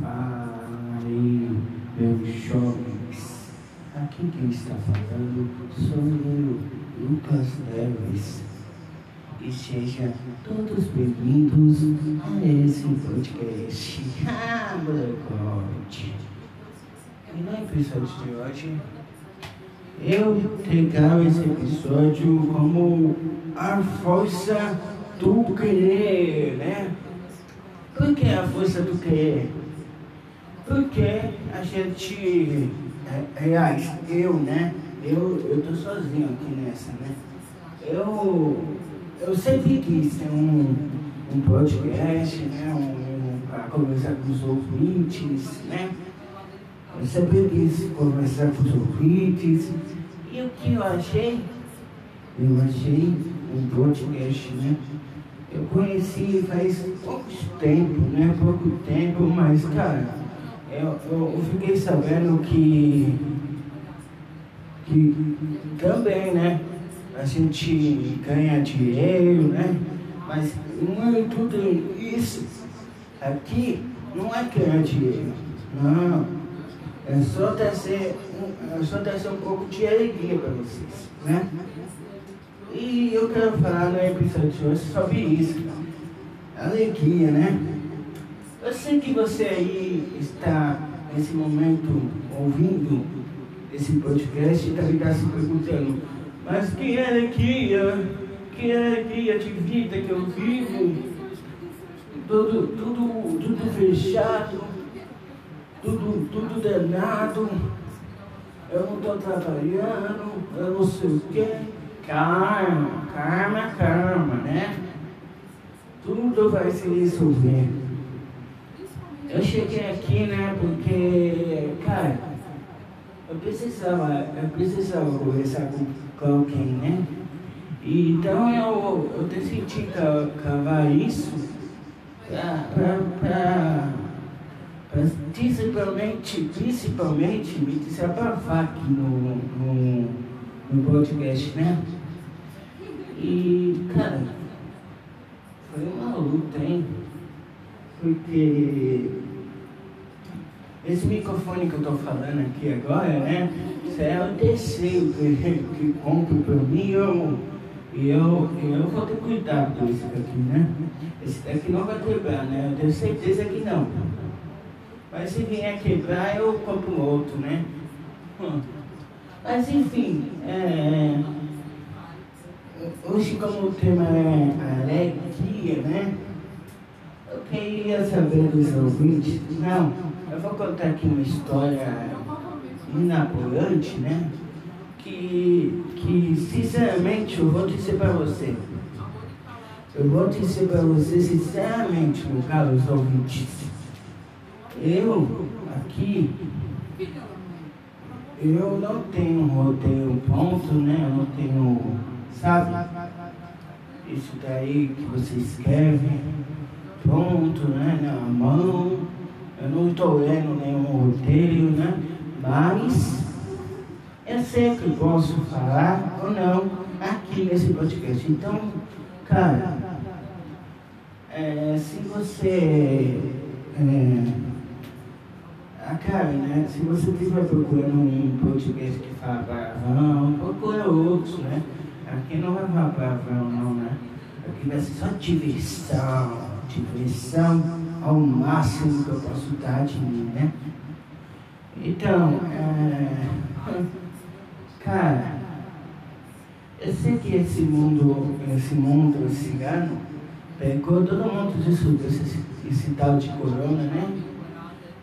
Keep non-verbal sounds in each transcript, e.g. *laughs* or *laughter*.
Aí, meus jovens. Aqui quem está falando sou eu, Lucas Neves. E sejam todos bem-vindos a esse podcast. Ah, molecote. E no episódio de hoje, eu pegava esse episódio como a força do querer, né? Por que a força do querer? Porque a gente, aliás, eu, né? Eu, eu tô sozinho aqui nessa, né? Eu, eu sempre quis ter um, um podcast, né? Um, um, para conversar com os ouvintes, né? Eu sempre quis conversar com os ouvintes. E o que eu achei? Eu achei um podcast, né? Eu conheci faz pouco tempo, né? Pouco tempo, mas, cara, eu, eu fiquei sabendo que, que também, né? A gente ganha dinheiro, né? Mas não é tudo isso. Aqui não é ganhar dinheiro. Não. É só trazer, é só trazer um pouco de alegria para vocês, né? E eu quero falar no episódio de hoje sobre isso. Alegria, né? Eu sei que você aí está nesse momento ouvindo esse podcast e deve estar se perguntando, mas que alegria, que alegria de vida que eu vivo, tudo, tudo, tudo fechado, tudo, tudo danado, eu não estou trabalhando, eu não sei o quê. Calma, calma, calma, né? Tudo vai se resolver. Eu cheguei aqui, né, porque, cara, eu precisava, eu precisava conversar com, com alguém, né? Então eu, eu decidi cavar isso para principalmente, principalmente me desabafar aqui no, no, no podcast, né? E, cara, foi uma luta, hein? Porque esse microfone que eu tô falando aqui agora, né? Isso é o terceiro que, que compro pra mim eu, e eu, eu vou ter cuidado com esse daqui, né? Esse daqui não vai quebrar, né? Eu tenho certeza que não. Mas se vier quebrar, eu compro outro, né? Mas enfim, é... Hoje, como o tema é alegria, né? Eu queria saber dos ouvintes. Não, eu vou contar aqui uma história inapoiante, né? Que, que, sinceramente, eu vou dizer para você. Eu vou dizer para você, sinceramente, meu caros ouvintes. Eu, aqui, eu não tenho roteiro pronto, né? Eu não tenho Sabe? Isso daí que você escreve, pronto, né? Na mão. Eu não estou lendo nenhum roteiro, né? Mas eu sei que posso falar ou não aqui nesse podcast. Então, cara, é, se você. É, a cara, né? Se você estiver procurando um podcast que fala palavrão, procura outros, né? Aqui não vai falar palavrão não, né? Aqui vai ser só diversão, diversão ao máximo que eu posso dar de mim, né? Então, é... cara, eu sei que esse mundo, esse mundo cigano pegou todo mundo disso, desse, esse tal de corona, né?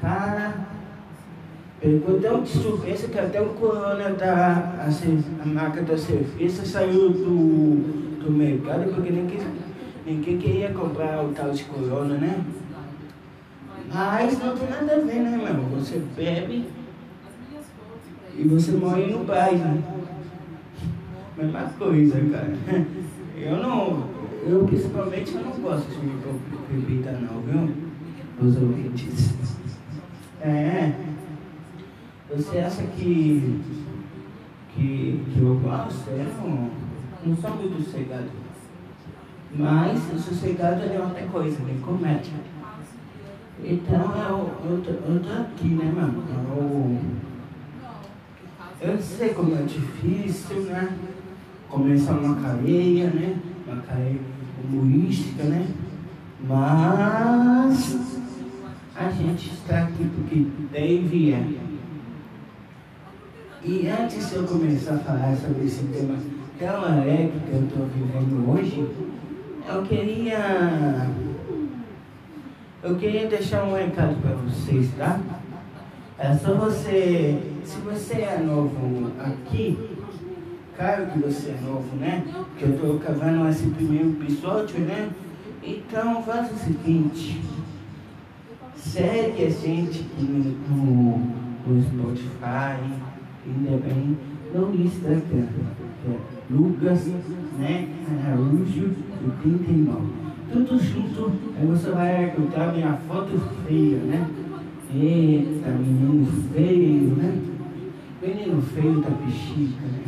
Cara, Pegou tão de surpresa que até o corona da a, a marca da cerveja saiu do, do mercado porque ninguém, ninguém queria comprar o tal de corona, né? Mas não tem nada a ver, né, meu? Você bebe e você morre no bairro. Mesma coisa, cara. Eu não, eu principalmente eu não gosto de bebida não, viu? Os ouvintes. É. Você acha que, que, que eu gosto? Eu não, não sou muito sossegado. Mas o sossegado é outra coisa, ele comédia. Então eu, eu, tô, eu tô aqui, né, mano? Eu, eu sei como é difícil, né? Começar uma carreira, né? Uma carreira humorística, né? Mas a gente está aqui porque deve é. E antes de eu começar a falar sobre esse tema tão alegre que eu estou vivendo hoje, eu queria. Eu queria deixar um recado para vocês, tá? É só você. Se você é novo aqui, claro que você é novo, né? Que eu estou cavando esse primeiro episódio, né? Então faz o seguinte. Segue a gente no, no Spotify e também no Instagram. Lucas, né? Araújo, 89. Tudo junto, aí você vai encontrar minha foto feia, né? Eita, menino feio, né? Menino feio da bexiga, né?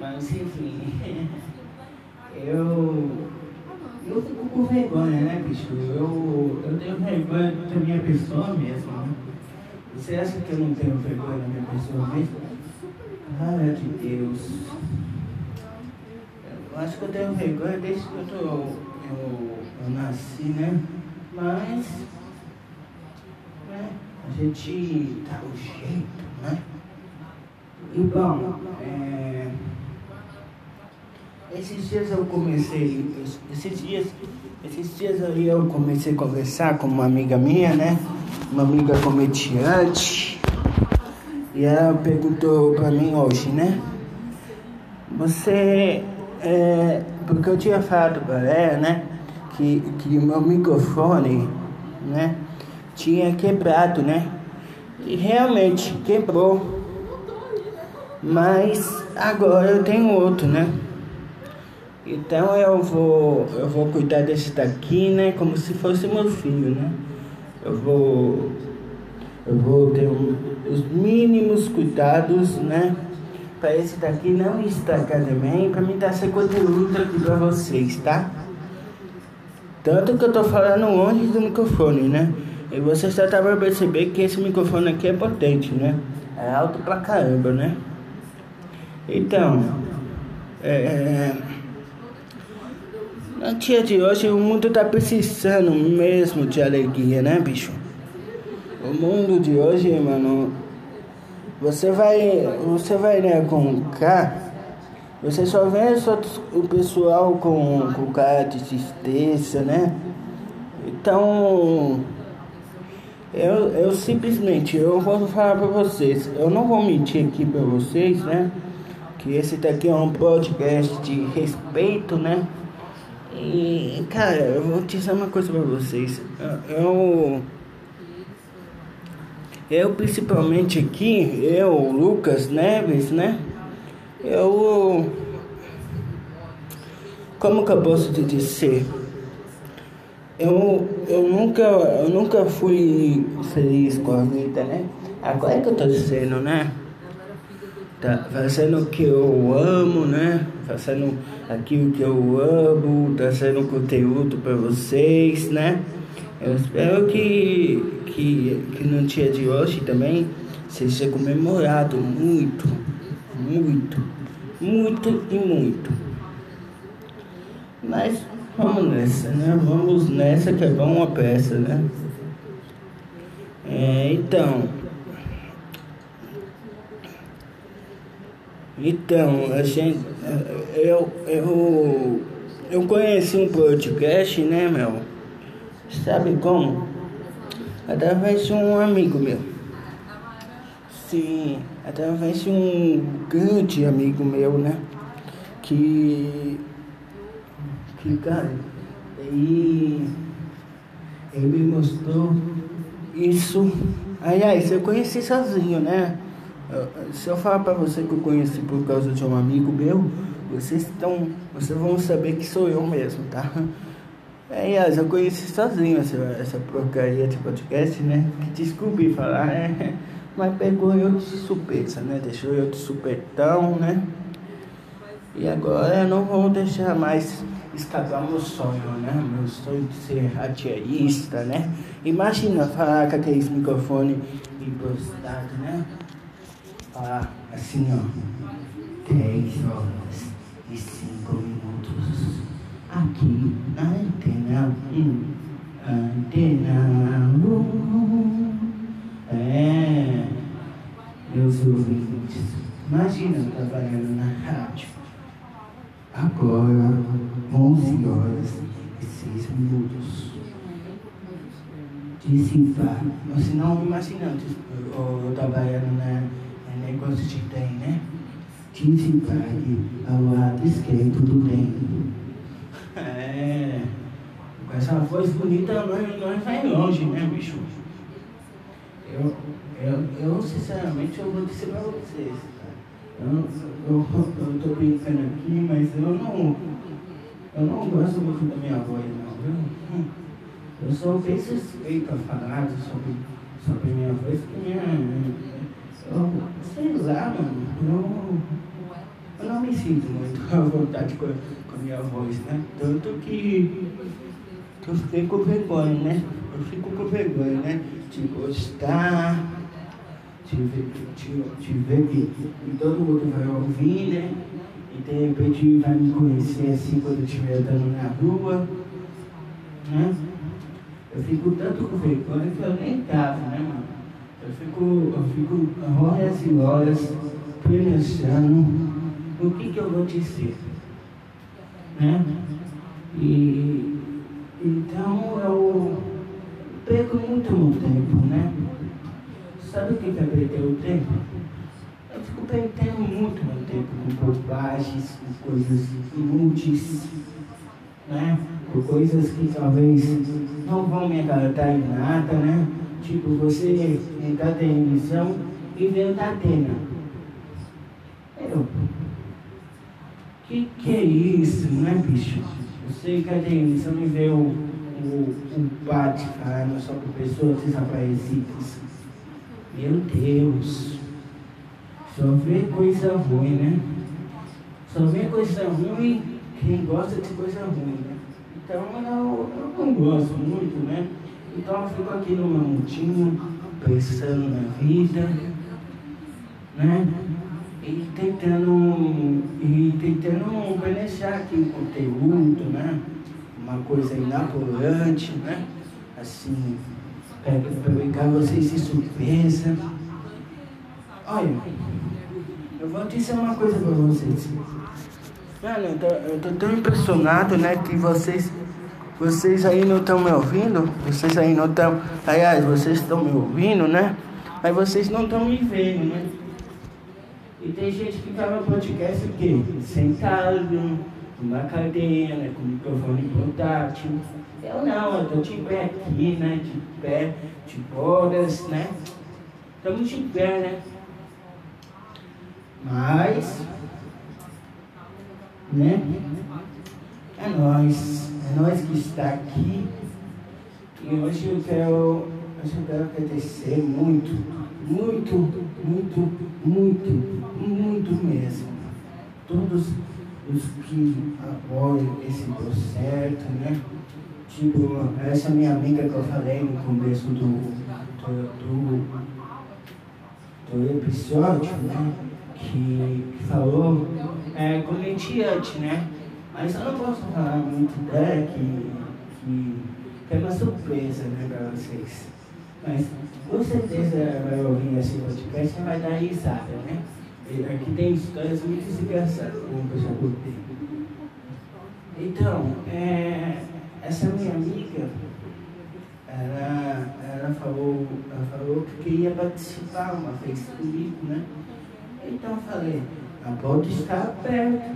Mas enfim, *laughs* eu, eu fico com vergonha, né, bicho? Eu, eu tenho vergonha da minha pessoa mesmo, né? Você acha que eu não tenho vergonha da minha pessoa mesmo? Cara de Deus. Eu acho que eu tenho vergonha desde que eu, tô, eu, eu nasci, né? Mas né? a gente dá o jeito, né? E bom, é, esses dias eu comecei, esses dias, esses dias aí eu comecei a conversar com uma amiga minha, né? Uma amiga comediante. E ela perguntou pra mim hoje, né? Você. É, porque eu tinha falado pra ela, né? Que, que meu microfone, né? Tinha quebrado, né? E realmente quebrou. Mas agora eu tenho outro, né? Então eu vou, eu vou cuidar desse daqui, né? Como se fosse meu filho, né? Eu vou, eu vou ter um, os mínimos cuidados, né? Para esse daqui não estragar também, para mim dar esse conteúdo aqui para vocês, tá? Tanto que eu tô falando longe do microfone, né? E vocês já estavam perceber que esse microfone aqui é potente, né? É alto pra caramba, né? Então, é, na dia de hoje o mundo tá precisando mesmo de alegria, né, bicho? O mundo de hoje, mano, você vai, você vai né, com cá, você só vê só o pessoal com, com cara de tristeza, né? Então, eu, eu simplesmente, eu vou falar pra vocês, eu não vou mentir aqui pra vocês, né? Que esse daqui é um podcast de respeito, né? E, cara, eu vou dizer uma coisa pra vocês. Eu. Eu, principalmente aqui, eu, Lucas Neves, né? Eu. Como que eu posso te dizer? Eu, eu, nunca, eu nunca fui feliz com a vida, né? Agora é que eu tô dizendo, né? Tá fazendo o que eu amo, né? Fazendo aquilo que eu amo, trazendo conteúdo para vocês, né? Eu espero que, que, que no dia de hoje também seja comemorado muito, muito, muito e muito. Mas vamos nessa, né? Vamos nessa que é bom uma peça, né? É, então. Então, a gente, eu, eu, eu conheci um podcast, né, meu? Sabe como? Através de um amigo meu. Sim, através de um grande amigo meu, né? Que, que cara, ele, ele me mostrou isso. Aliás, eu conheci sozinho, né? Se eu falar para você que eu conheci por causa de um amigo meu, vocês estão, vocês vão saber que sou eu mesmo, tá? Aliás, eu conheci sozinho essa, essa porcaria de podcast, né? Desculpe falar, né? *laughs* Mas pegou eu de surpresa, né? Deixou eu de supetão, né? E agora eu não vou deixar mais escapar meu sonho, né? Meu sonho de ser radialista, né? Imagina falar com aqueles microfones impostado, né? Falar assim, ó. 10 horas e 5 minutos. Aqui na antena 1. Antena 1. É. Meus ouvintes. Imagina eu trabalhando na rádio. Agora, 11 horas e 6 minutos. Desinfar. Você não imaginando eu, eu trabalhando na, na negócio de trem, né? Desinfare ao lado esquerdo do trem. É. Essa voz bonita, nós, nós vai longe, né, bicho? Eu, eu, eu sinceramente, eu vou dizer pra vocês. Eu, eu, eu tô brincando aqui, mas eu não, eu não gosto muito da minha voz, não, viu? Eu sou bem suspeito a falar sobre, sobre minha voz, porque minha. Eu, sei lá, mano, eu, eu não me sinto muito à vontade com, com a minha voz, né? Tanto que, que eu fiquei com vergonha, né? Eu fico com vergonha, né? De gostar te ver, te, te ver que todo mundo vai ouvir, né? E de repente vai me conhecer assim quando eu estiver andando na rua. Né? Eu fico tanto com vergonha que eu nem tava, né, mano? Eu fico, eu fico horas e horas pensando o que, que eu vou dizer. Né? E então eu perco muito meu tempo, né? Sabe o que é perder o tempo? Eu fico perdendo muito meu tempo com bobagens, com coisas inúteis, né? Com coisas que talvez não vão me agradar em nada, né? Tipo, você entrar na televisão e ver o Datena. Eu. Que que é isso, né, bicho? Você entra na televisão e vê o, o, o padre falando sobre pessoas desaparecidas. Meu Deus. Só vê coisa ruim, né? Só vê coisa ruim quem gosta de coisa ruim, né? Então eu, eu não gosto muito, né? Então eu fico aqui no meu mundinho, pensando na vida, né? E tentando, e tentando beneficiar aqui o conteúdo, né? Uma coisa inaturante, né? Assim, é, para pegar vocês de surpresa. Olha, eu vou dizer uma coisa para vocês. Mano, eu tô, eu tô tão impressionado, né, que vocês, vocês aí não estão me ouvindo, vocês aí não estão, aliás, vocês estão me ouvindo, né, mas vocês não estão me vendo, né. E tem gente que no podcast o quê? Sentado, numa cadeira, com microfone portátil. Eu não, eu tô de pé aqui, né? De pé, de bolas, né? Estamos de pé, né? Mas, né? É nós, é nós que está aqui. E hoje eu quero, hoje eu quero agradecer muito, muito, muito, muito, muito mesmo. Todos os que apoiam esse projeto, né? Tipo, essa minha amiga que eu falei no começo do, do, do, episódio, né? Que, falou é, comediante, né? Mas eu não posso falar muito dela, que, que, que é uma surpresa, né, pra vocês. Mas com certeza vai ouvir esse podcast e vai dar risada, né? Aqui tem histórias muito engraçadas, como eu já contei. Então, é essa minha amiga, ela, ela, falou, ela falou que queria participar uma vez comigo, né? Então eu falei, a porta está aberta.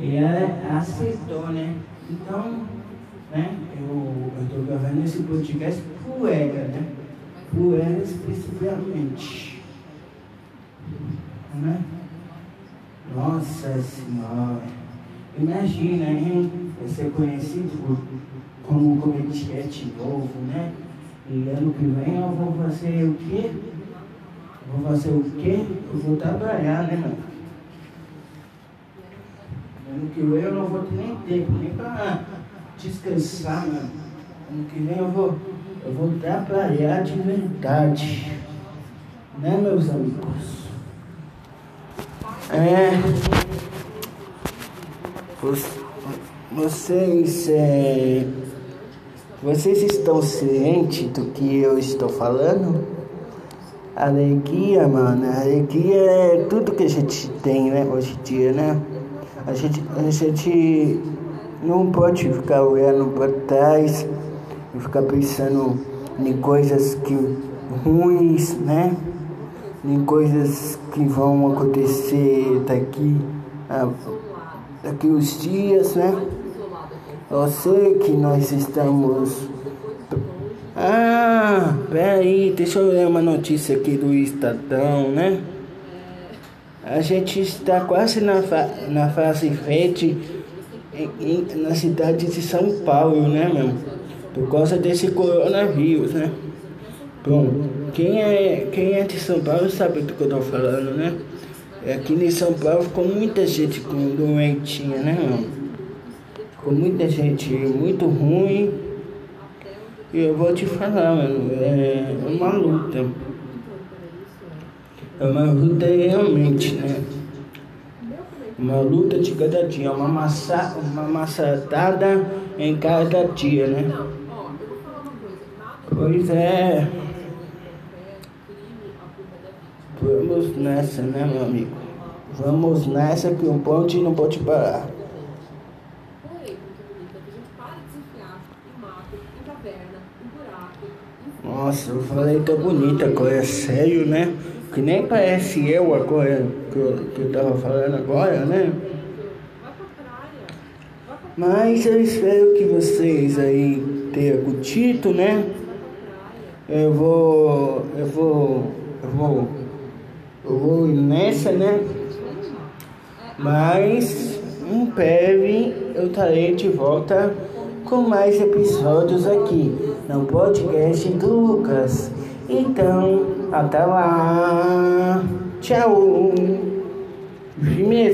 E ela aceitou, né? Então, né, eu estou gravando esse podcast por ela, né? Por ela especificamente. Né? Nossa Senhora. Imagina, hein? Ser conhecido como comediante novo, né? E ano que vem eu vou fazer o quê? Vou fazer o quê? Eu vou trabalhar, né, mano? Ano que vem eu não vou ter nem tempo, nem para descansar, mano. Ano que vem eu vou, eu vou trabalhar de verdade. Né, meus amigos? É. Vocês, é, vocês estão cientes do que eu estou falando? Alegria, mano, alegria é tudo que a gente tem, né, hoje em dia, né? A gente, a gente não pode ficar olhando para trás e ficar pensando em coisas que ruins, né? Em coisas que vão acontecer daqui a, daqui os dias, né? Eu sei que nós estamos. Ah, peraí, deixa eu ler uma notícia aqui do Estadão, né? A gente está quase na, fa na fase frente na cidade de São Paulo, né, meu? Por causa desse coronavírus, né? Bom, quem é, quem é de São Paulo sabe do que eu tô falando, né? Aqui em São Paulo ficou muita gente com doentinha, né, meu? Ficou muita gente muito ruim. E eu vou te falar, mano, é uma luta. É uma luta realmente, né? Uma luta de cada dia, uma massa, uma maçadada em cada dia, né? Pois é. Vamos nessa, né, meu amigo? Vamos nessa que o ponte não pode parar. Nossa, eu falei tão bonita agora, sério, né? Que nem parece eu agora, que eu, que eu tava falando agora, né? Mas eu espero que vocês aí tenham curtido, né? Eu vou. Eu vou. Eu vou. Vou nessa, né? Mas em breve eu estarei de volta com mais episódios aqui no podcast do Lucas. Então, até lá. Tchau.